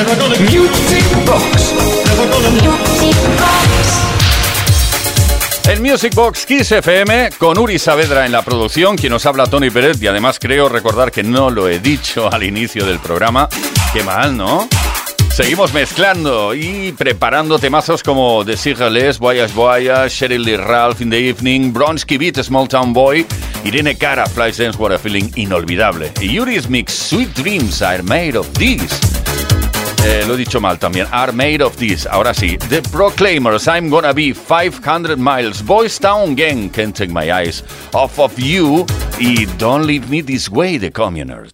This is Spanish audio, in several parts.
Music Box. Music Box Kiss FM con Uri Saavedra en la producción, quien nos habla Tony Pérez y además creo recordar que no lo he dicho al inicio del programa. Qué mal, ¿no? Seguimos mezclando y preparando temazos como The Sigales, Voyage Voyage, Sheryl Lee Ralph in the Evening, Bronsky Beat, Small Town Boy, Irene Cara, Flash Dance, What a Feeling, inolvidable. Y Yuri's Mix, Sweet Dreams are made of this. Eh, lo he dicho mal también. Are made of this. Ahora sí. The Proclaimers, I'm gonna be 500 miles. Boys Town Gang, can't take my eyes off of you. Y don't leave me this way, the communers.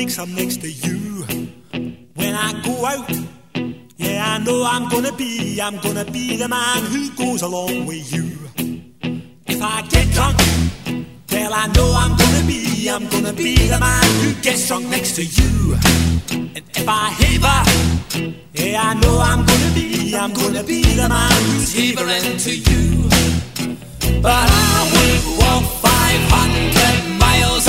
Wakes up next to you. When I go out, yeah, I know I'm gonna be, I'm gonna be the man who goes along with you. If I get drunk, well, I know I'm gonna be, I'm gonna be the man who gets drunk next to you. And if I heaver, yeah, I know I'm gonna be, I'm gonna be the man who's heavering to you. But I would walk 500 miles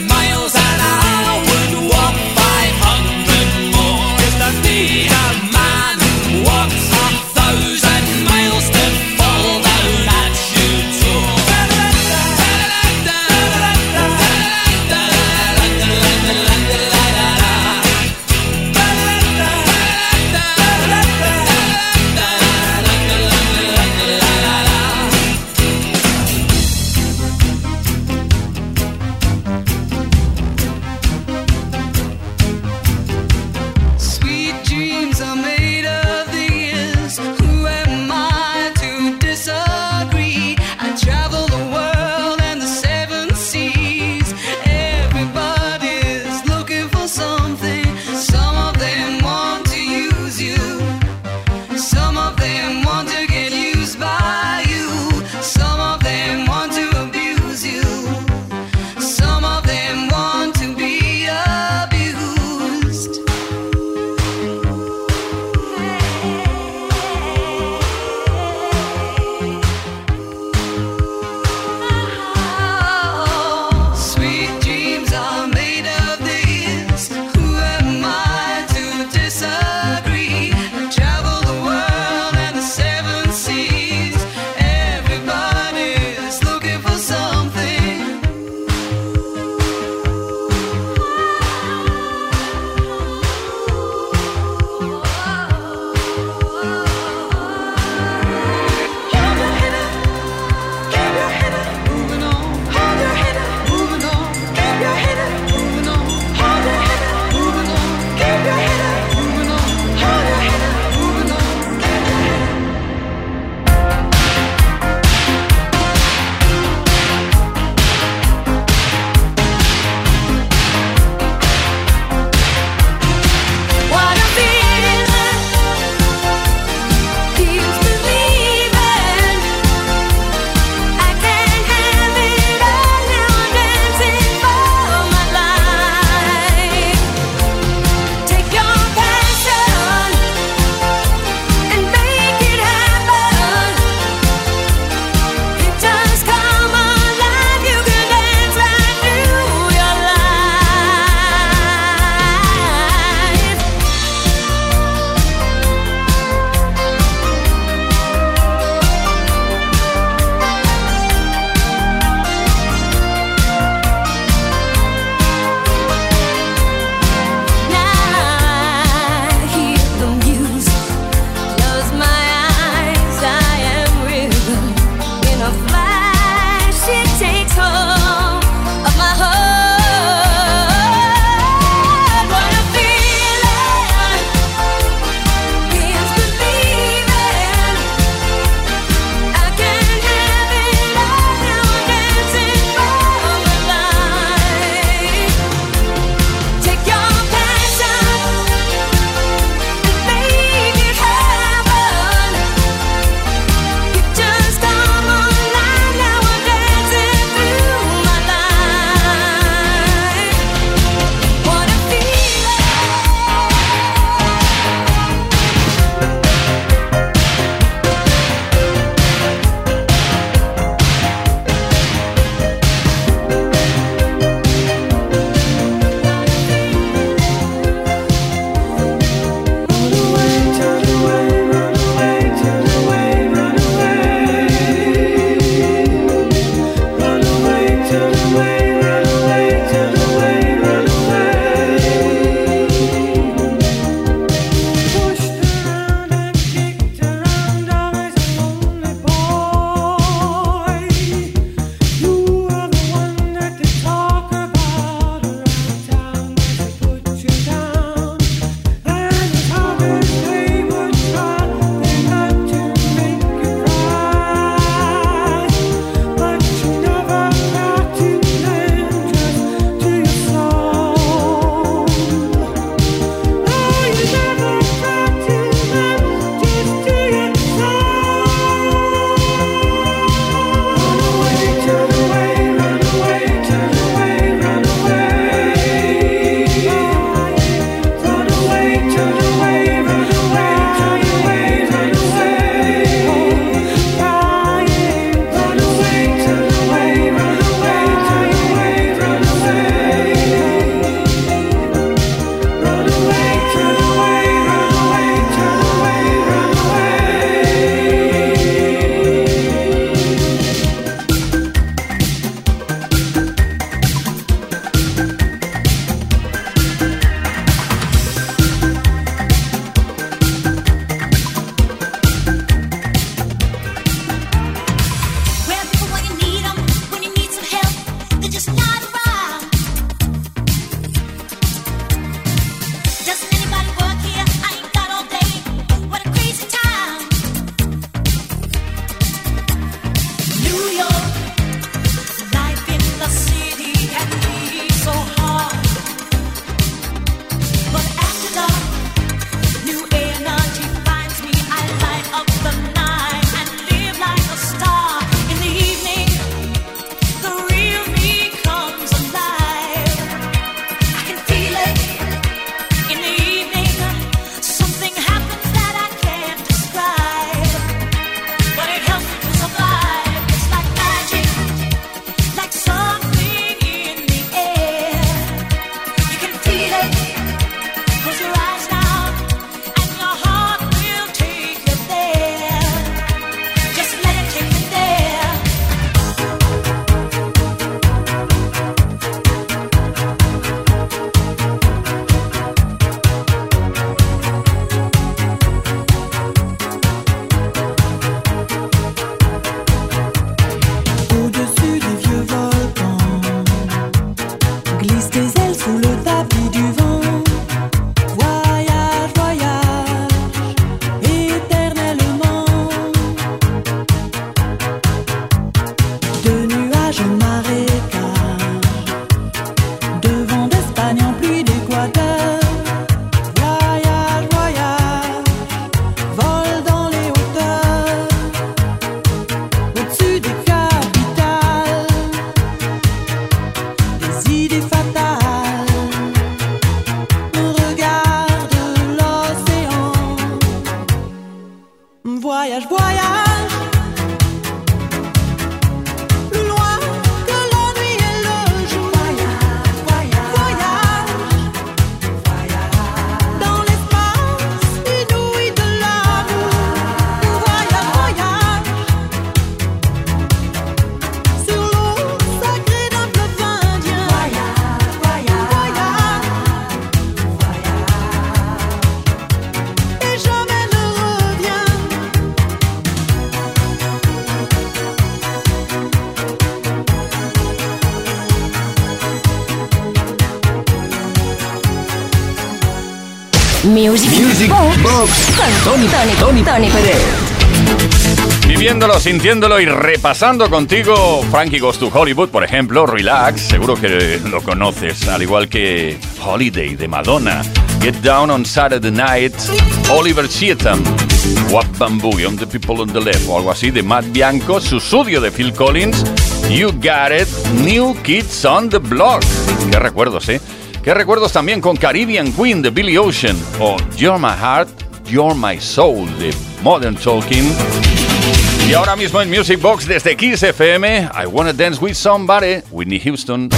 Tony, Tony, Tony, Tony. Viviéndolo, sintiéndolo y repasando contigo Frankie Goes to Hollywood, por ejemplo, Relax, seguro que lo conoces, al igual que Holiday de Madonna, Get Down on Saturday Night, Oliver Cheatham, What Bamboo on the People on the Left, o algo así, de Matt Bianco, Susudio de Phil Collins, You Got It, New Kids on the Block. Qué recuerdos, ¿eh? Qué recuerdos también con Caribbean Queen de Billy Ocean o You're My Heart, You're My Soul de Modern Talking. Y ahora mismo en Music Box desde Kiss FM, I Wanna Dance With Somebody, Whitney Houston.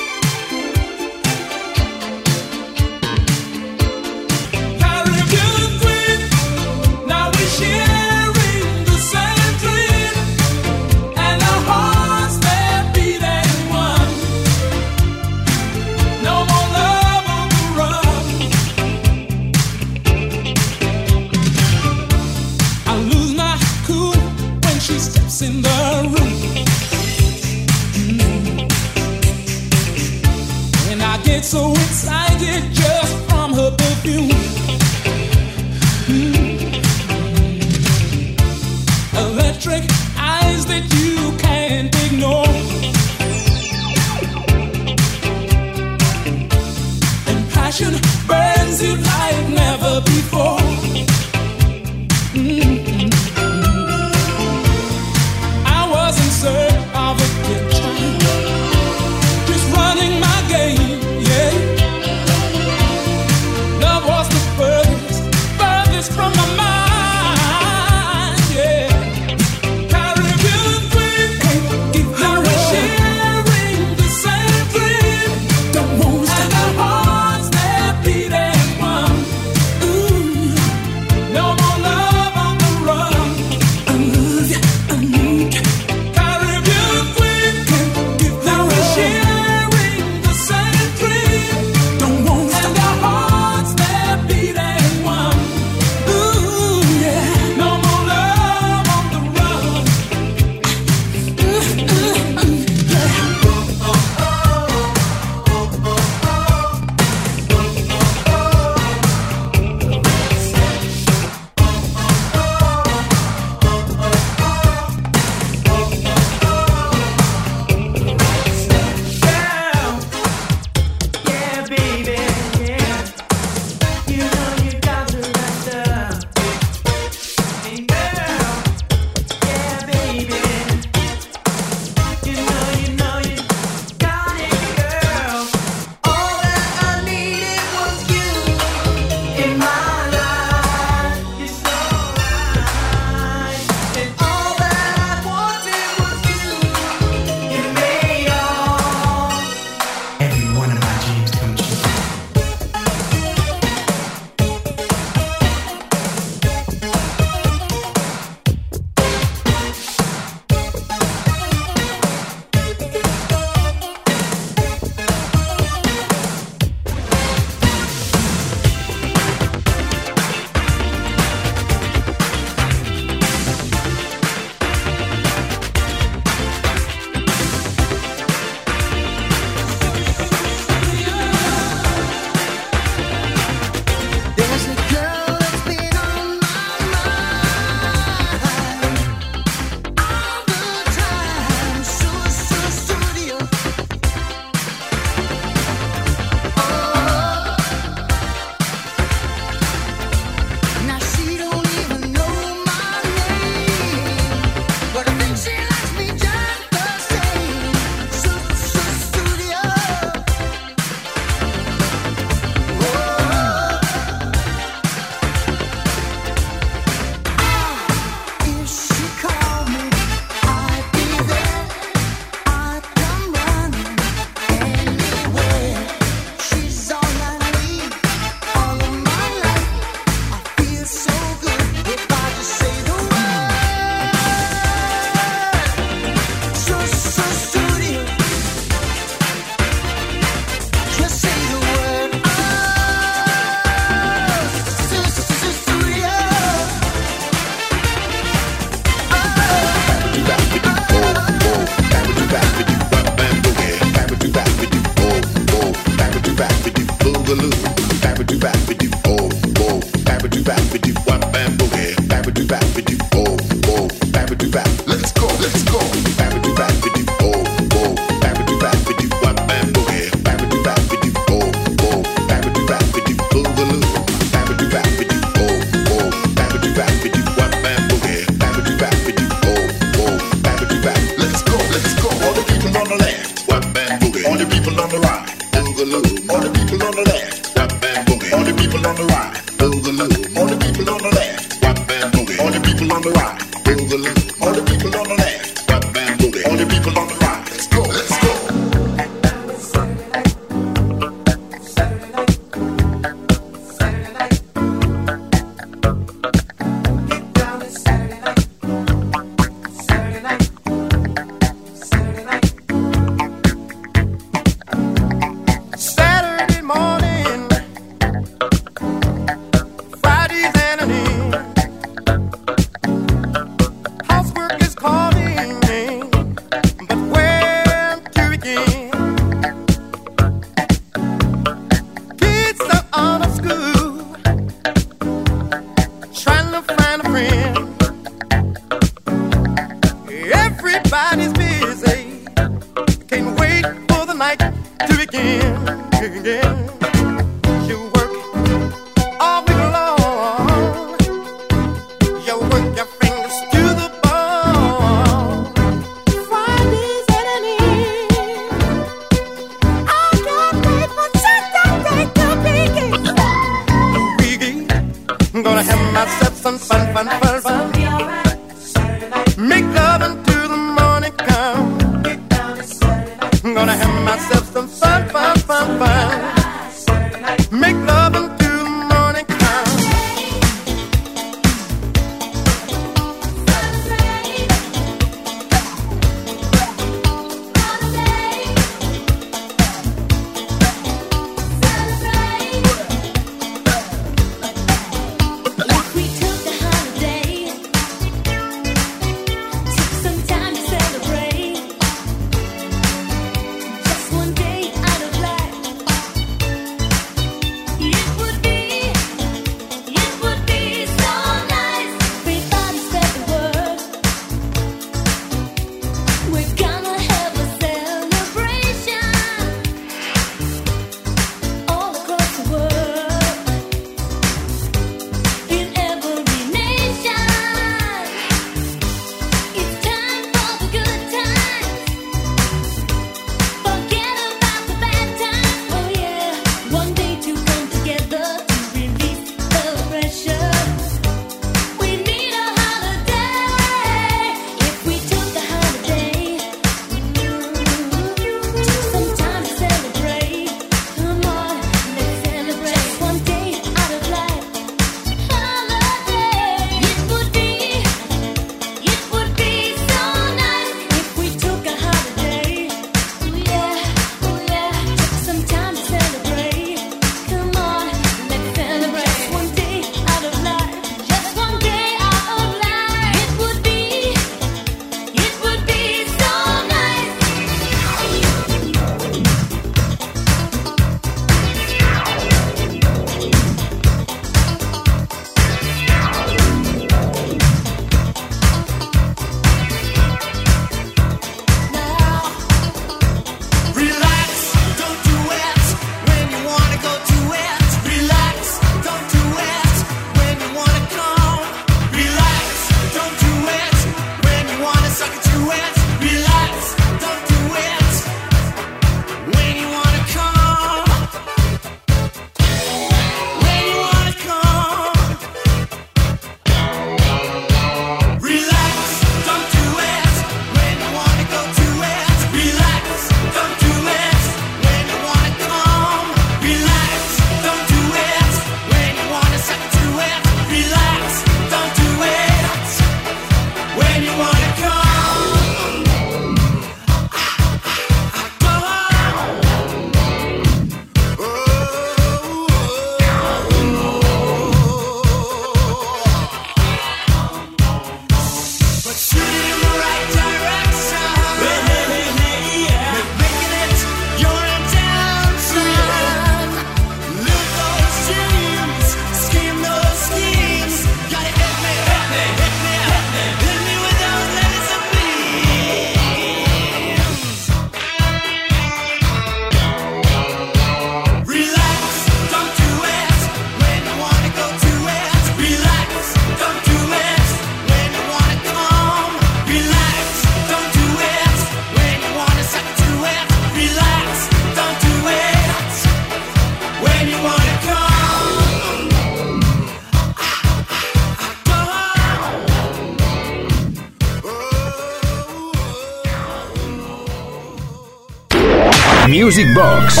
Music Box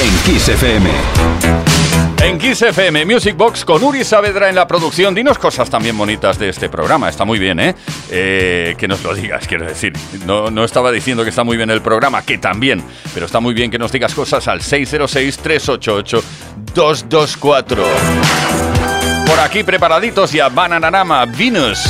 en Kiss FM. En Kiss FM Music Box con Uri Saavedra en la producción. Dinos cosas también bonitas de este programa. Está muy bien, ¿eh? eh que nos lo digas, quiero decir. No, no estaba diciendo que está muy bien el programa, que también. Pero está muy bien que nos digas cosas al 606-388-224. Por aquí preparaditos ya Bananarama, Venus,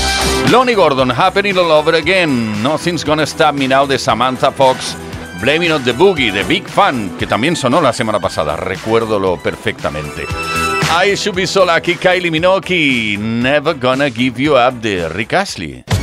Lonnie Gordon, Happening All Over Again, Nothing's Gonna Stop Me Now de Samantha Fox. Blaming on the Boogie de Big Fan, que también sonó la semana pasada, recuérdolo perfectamente. I Should Be Sola, aquí Kylie Minogue, Never Gonna Give You Up de Rick Astley.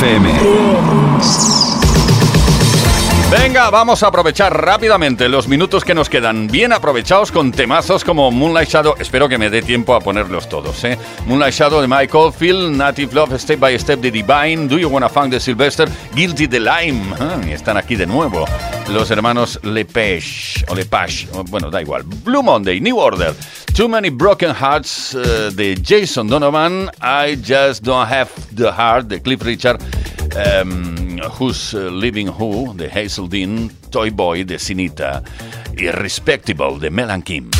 FM. Vamos a aprovechar rápidamente los minutos que nos quedan, bien aprovechados con temazos como Moonlight Shadow. Espero que me dé tiempo a ponerlos todos, ¿eh? Moonlight Shadow de Mike Oldfield, Native Love, Step by Step de Divine, Do You Wanna Funk de Sylvester, Guilty the Lime. Ah, están aquí de nuevo los hermanos Lepage o Lepage, bueno, da igual. Blue Monday, New Order. Too Many Broken Hearts uh, de Jason Donovan. I Just Don't Have the Heart de Cliff Richard. Um, Who's uh, Living Who de Hazel Dean. Toy Boy de Sinita. Irrespectable de Melan Kim.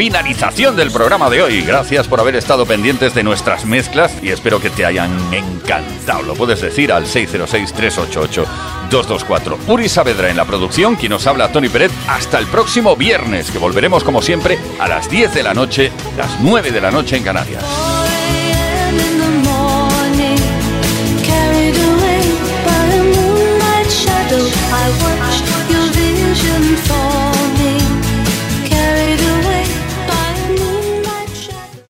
Finalización del programa de hoy. Gracias por haber estado pendientes de nuestras mezclas y espero que te hayan encantado. Lo puedes decir al 606-388-224. Uri Saavedra en la producción, quien nos habla Tony Pérez. Hasta el próximo viernes, que volveremos como siempre a las 10 de la noche, las 9 de la noche en Canarias.